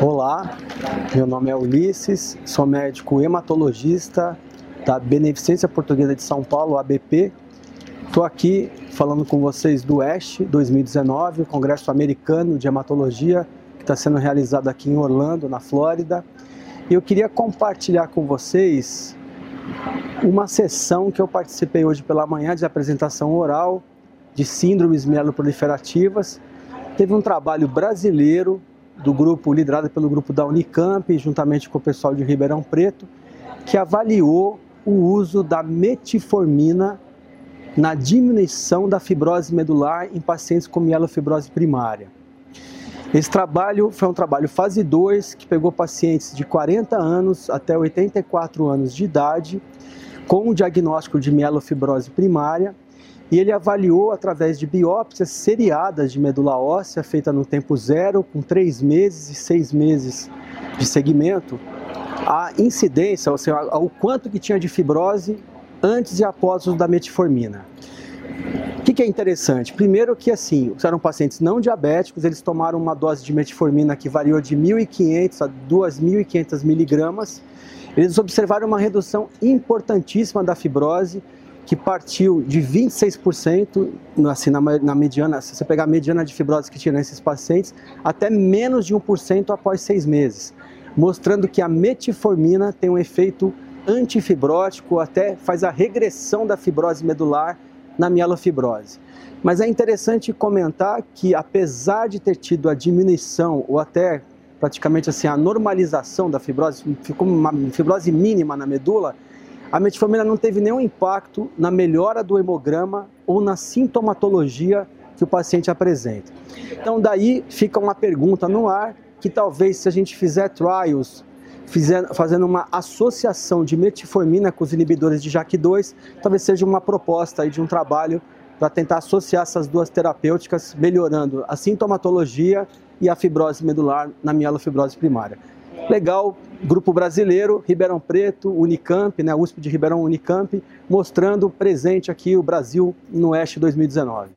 Olá, meu nome é Ulisses, sou médico hematologista da Beneficência Portuguesa de São Paulo, ABP. Estou aqui falando com vocês do ESH 2019, o Congresso Americano de Hematologia, que está sendo realizado aqui em Orlando, na Flórida. E eu queria compartilhar com vocês uma sessão que eu participei hoje pela manhã de apresentação oral de síndromes mieloproliferativas. Teve um trabalho brasileiro do grupo liderado pelo grupo da Unicamp, juntamente com o pessoal de Ribeirão Preto, que avaliou o uso da metformina na diminuição da fibrose medular em pacientes com mielofibrose primária. Esse trabalho foi um trabalho fase 2 que pegou pacientes de 40 anos até 84 anos de idade com o diagnóstico de mielofibrose primária e ele avaliou através de biópsias seriadas de medula óssea feita no tempo zero, com três meses e seis meses de segmento, a incidência, ou seja, o quanto que tinha de fibrose antes e após o da metformina. O que, que é interessante? Primeiro que assim, eram pacientes não diabéticos, eles tomaram uma dose de metformina que variou de 1.500 a 2.500 miligramas. Eles observaram uma redução importantíssima da fibrose, que partiu de 26%, assim, na, na, mediana, se você pegar a mediana de fibrose que tinha nesses pacientes, até menos de 1% após seis meses, mostrando que a metformina tem um efeito antifibrótico, até faz a regressão da fibrose medular na mielofibrose. Mas é interessante comentar que, apesar de ter tido a diminuição ou até praticamente assim a normalização da fibrose, ficou uma fibrose mínima na medula, a metformina não teve nenhum impacto na melhora do hemograma ou na sintomatologia que o paciente apresenta. Então daí fica uma pergunta no ar que talvez se a gente fizer trials, fizer, fazendo uma associação de metformina com os inibidores de JAK2, talvez seja uma proposta aí de um trabalho para tentar associar essas duas terapêuticas, melhorando a sintomatologia e a fibrose medular na mielofibrose primária. Legal, grupo brasileiro, Ribeirão Preto, Unicamp, né, USP de Ribeirão Unicamp, mostrando presente aqui o Brasil no Oeste 2019.